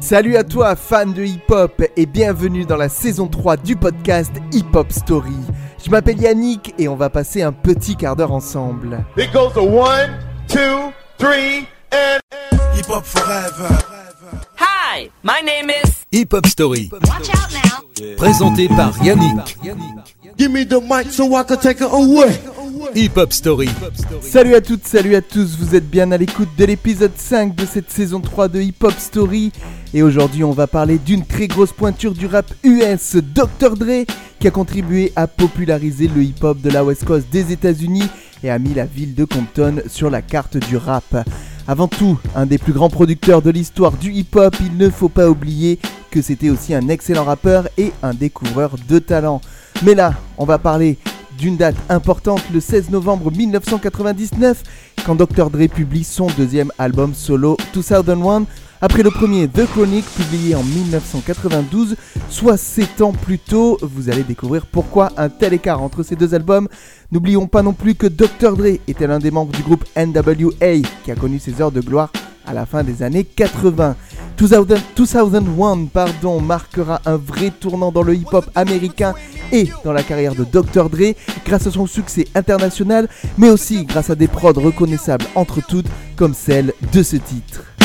Salut à toi, fan de hip-hop, et bienvenue dans la saison 3 du podcast Hip Hop Story. Je m'appelle Yannick et on va passer un petit quart d'heure ensemble. It goes to one, two, three, and. Hip Hop Forever. Hi, my name is. Hip Hop Story, Watch out now. présenté par Yannick. Give me the mic so I can take it away. Hip Hop Story, Salut à toutes, salut à tous, vous êtes bien à l'écoute de l'épisode 5 de cette saison 3 de Hip Hop Story. Et aujourd'hui, on va parler d'une très grosse pointure du rap US, Dr. Dre, qui a contribué à populariser le hip hop de la West Coast des États-Unis et a mis la ville de Compton sur la carte du rap. Avant tout, un des plus grands producteurs de l'histoire du hip hop, il ne faut pas oublier que c'était aussi un excellent rappeur et un découvreur de talent. Mais là, on va parler d'une date importante, le 16 novembre 1999, quand Dr. Dre publie son deuxième album solo 2001, après le premier The Chronic, publié en 1992, soit 7 ans plus tôt. Vous allez découvrir pourquoi un tel écart entre ces deux albums. N'oublions pas non plus que Dr. Dre était l'un des membres du groupe NWA, qui a connu ses heures de gloire à la fin des années 80. 2000 2001 pardon, marquera un vrai tournant dans le hip-hop américain et dans la carrière de Dr. Dre grâce à son succès international, mais aussi grâce à des prods reconnaissables entre toutes comme celle de ce titre.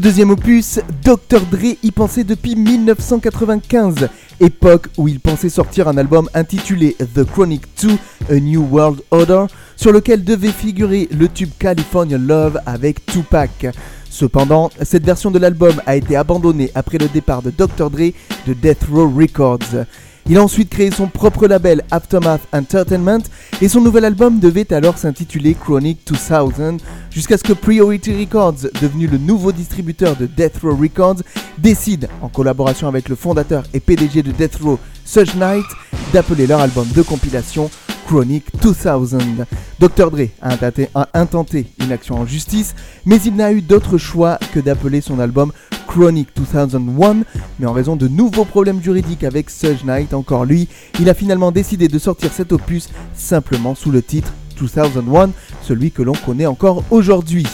deuxième opus, Dr. Dre y pensait depuis 1995, époque où il pensait sortir un album intitulé The Chronic 2, A New World Order, sur lequel devait figurer le tube California Love avec Tupac. Cependant, cette version de l'album a été abandonnée après le départ de Dr. Dre de Death Row Records. Il a ensuite créé son propre label Aftermath Entertainment et son nouvel album devait alors s'intituler Chronic 2000 jusqu'à ce que Priority Records, devenu le nouveau distributeur de Death Row Records, décide, en collaboration avec le fondateur et PDG de Death Row, Suge Knight, d'appeler leur album de compilation Chronic 2000. Dr. Dre a intenté, a intenté une action en justice, mais il n'a eu d'autre choix que d'appeler son album Chronic 2001, mais en raison de nouveaux problèmes juridiques avec Suge Knight, encore lui, il a finalement décidé de sortir cet opus simplement sous le titre 2001, celui que l'on connaît encore aujourd'hui.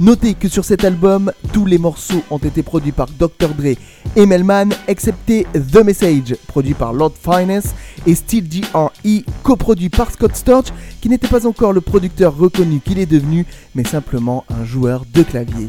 Notez que sur cet album, tous les morceaux ont été produits par Dr. Dre et Melman, excepté The Message, produit par Lord Finesse, et Steel GRE, coproduit par Scott Storch, qui n'était pas encore le producteur reconnu qu'il est devenu, mais simplement un joueur de clavier.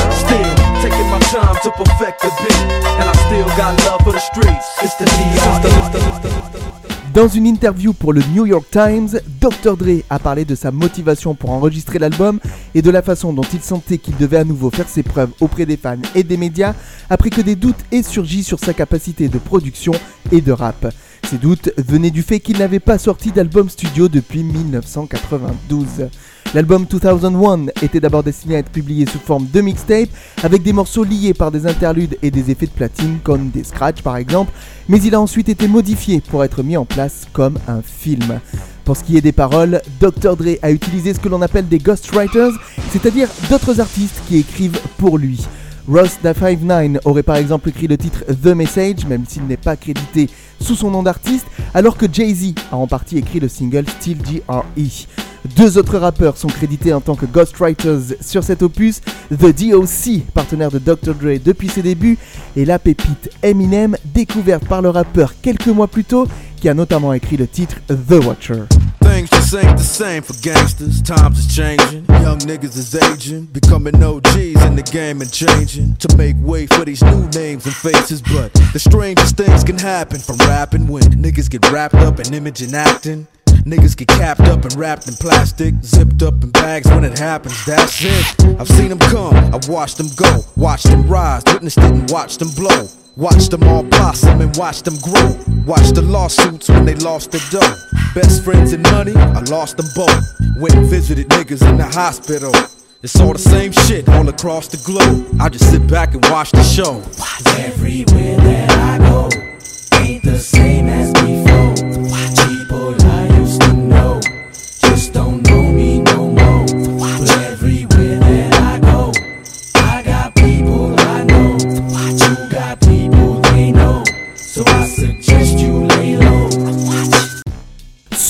Dans une interview pour le New York Times, Dr. Dre a parlé de sa motivation pour enregistrer l'album et de la façon dont il sentait qu'il devait à nouveau faire ses preuves auprès des fans et des médias après que des doutes aient surgi sur sa capacité de production et de rap. Ces doutes venaient du fait qu'il n'avait pas sorti d'album studio depuis 1992. L'album 2001 était d'abord destiné à être publié sous forme de mixtape, avec des morceaux liés par des interludes et des effets de platine, comme des scratchs par exemple, mais il a ensuite été modifié pour être mis en place comme un film. Pour ce qui est des paroles, Dr. Dre a utilisé ce que l'on appelle des ghostwriters, c'est-à-dire d'autres artistes qui écrivent pour lui. Ross da 59 aurait par exemple écrit le titre The Message, même s'il n'est pas crédité sous son nom d'artiste, alors que Jay-Z a en partie écrit le single Still GRE. Deux autres rappeurs sont crédités en tant que ghostwriters sur cet opus, The DOC, partenaire de Dr. Dre depuis ses débuts, et la pépite Eminem, découverte par le rappeur quelques mois plus tôt, qui a notamment écrit le titre The Watcher. Things just ain't the same for gangsters. Times is changing. Young niggas is aging. Becoming OGs in the game and changing. To make way for these new names and faces. But the strangest things can happen from rapping when niggas get wrapped up in image and acting. Niggas get capped up and wrapped in plastic, zipped up in bags when it happens, that's it. I've seen them come, I've watched them go, watched them rise, witnessed it and watched them blow. Watched them all blossom and watched them grow. Watched the lawsuits when they lost their dough. Best friends and money, I lost them both. Went and visited niggas in the hospital. It's all the same shit all across the globe. I just sit back and watch the show. Everywhere that I go ain't the same as before.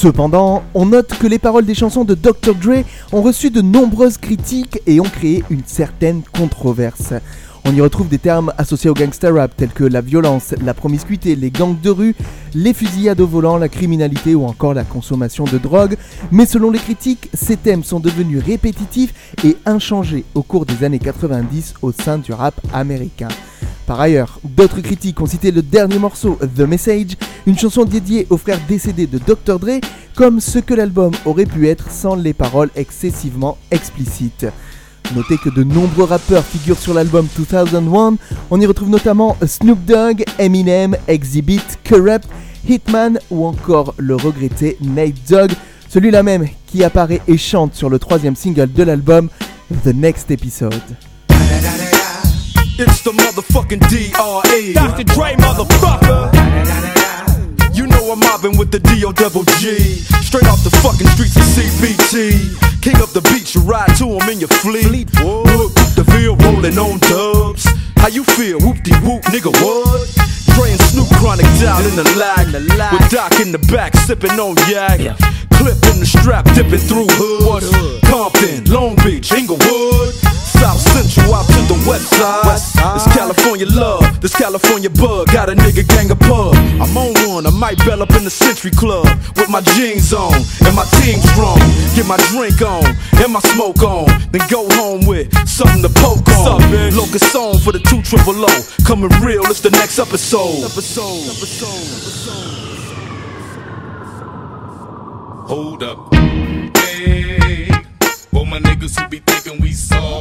Cependant, on note que les paroles des chansons de Dr. Dre ont reçu de nombreuses critiques et ont créé une certaine controverse. On y retrouve des termes associés au gangster rap tels que la violence, la promiscuité, les gangs de rue, les fusillades au volant, la criminalité ou encore la consommation de drogue. Mais selon les critiques, ces thèmes sont devenus répétitifs et inchangés au cours des années 90 au sein du rap américain. Par ailleurs, d'autres critiques ont cité le dernier morceau, The Message, une chanson dédiée aux frères décédés de Dr. Dre, comme ce que l'album aurait pu être sans les paroles excessivement explicites. Notez que de nombreux rappeurs figurent sur l'album 2001, on y retrouve notamment Snoop Dogg, Eminem, Exhibit, Corrupt, Hitman ou encore le regretté Nate Dogg, celui-là même qui apparaît et chante sur le troisième single de l'album, The Next Episode. It's the motherfucking DRE. Dr. Dre, motherfucker. You know I'm mobbing with the DO double G. Straight off the fucking streets of CBT. King up the beach, you ride to him in your fleet. Whoop, the field rolling on dubs. How you feel? Whoop de whoop, nigga, what? Dre and Snoop chronic down in the lag. With Doc in the back, sipping on yak. Clip in the strap, dipping through hoods. Compton, Long Beach, Inglewood. South Central out to the west side. It's California love, this California bug. Got a nigga gang of pub. I'm on one, I might bell up in the Century Club with my jeans on and my team strong. Get my drink on and my smoke on, then go home with something to poke on. Locust song for the two triple O. Coming real, it's the next episode. Episode. Hold up. Hey, for my niggas who be thinking we soft,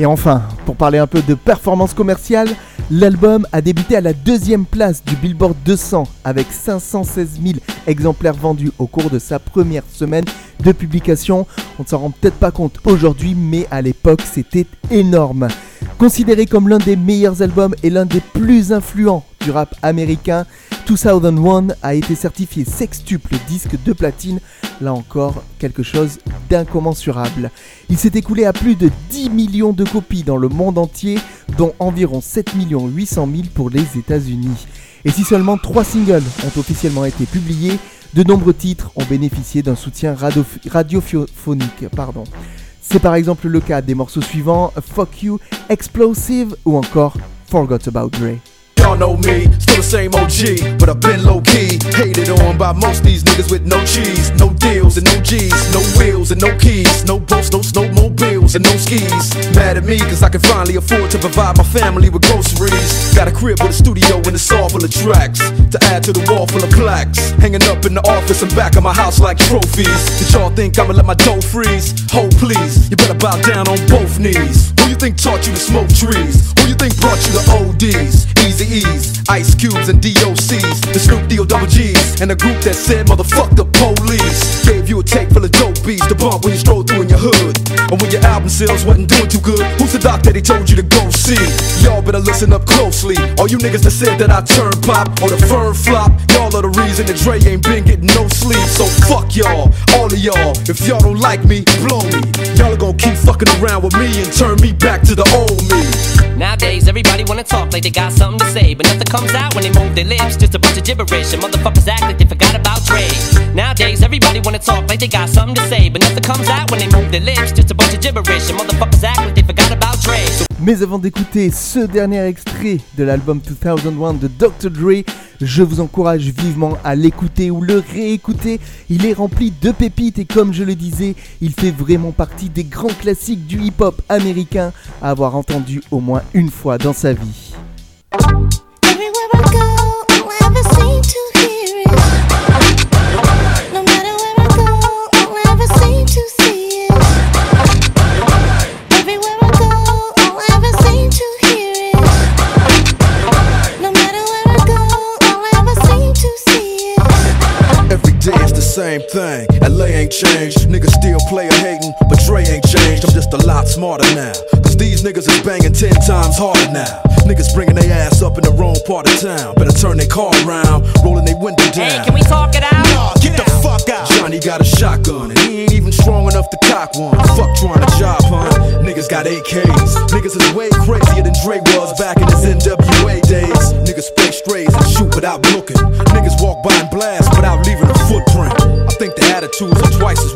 Et enfin, pour parler un peu de performance commerciale, l'album a débuté à la deuxième place du Billboard 200 avec 516 000 exemplaires vendus au cours de sa première semaine de publication. On ne s'en rend peut-être pas compte aujourd'hui, mais à l'époque c'était énorme. Considéré comme l'un des meilleurs albums et l'un des plus influents du rap américain, 2001 a été certifié sextuple disque de platine, là encore quelque chose d'incommensurable. Il s'est écoulé à plus de 10 millions de copies dans le monde entier, dont environ 7 800 000 pour les États-Unis. Et si seulement 3 singles ont officiellement été publiés, de nombreux titres ont bénéficié d'un soutien radio- radiophonique. Pardon. C'est par exemple le cas des morceaux suivants Fuck You, Explosive ou encore Forgot About Dre. Y'all know me, still the same OG, but I've been low key. Hated on by most these niggas with no cheese, no deals and no G's, no wheels and no keys, no boats, no snowmobiles and no skis. Mad at me cause I can finally afford to provide my family with groceries. Got a crib with a studio and a all full of tracks to add to the wall full of plaques. Hanging up in the office and back of my house like trophies. Did y'all think I'ma let my dough freeze? Hold please, you better bow down on both knees. Who you think taught you to smoke trees? Who you think brought you the ODs? Easy E's, Ice Cubes and DOCs, the Snoop D-O double G's, and a group that said motherfuck the police. Gave you a tape full of dope beats to bump when you stroll through in your hood. And when your album sales wasn't doing too good, who's the doc that he told you to go see? Y'all better listen up closely. All you niggas that said that I turn pop or the firm flop, y'all are the reason that Dre ain't been getting no sleep. So fuck y'all, all of y'all. If y'all don't like me, blow me. Y'all are gonna keep fucking around with me and turn me back to the old me. Nowadays, everybody wanna talk like they got something to say, but nothing comes out when they move their lips. Just a bunch of gibberish, and motherfuckers act like they forgot about Dre. Nowadays, everybody wanna talk like they got something to say, but nothing comes out when they move their lips. Just a bunch of gibberish, and motherfuckers act like they forgot about. So Mais avant d'écouter ce dernier extrait de l'album 2001 de Dr. Dre, je vous encourage vivement à l'écouter ou le réécouter. Il est rempli de pépites et comme je le disais, il fait vraiment partie des grands classiques du hip-hop américain à avoir entendu au moins une fois dans sa vie. Same thing. LA ain't changed. Niggas still player hating, but Dre ain't changed. I'm just a lot smarter now. Cause these niggas is banging ten times harder now. Niggas bringing their ass up in the wrong part of town. Better turn their car around, rolling their window down. hey, can we talk it out? Get the fuck out. Johnny got a shotgun and he ain't even strong enough to cock one. Fuck trying to job hunt. Niggas got AKs. Niggas is way crazier than Dre was back in his NWA days. Niggas spray strays and shoot without looking. Niggas walk by and blast without leaving a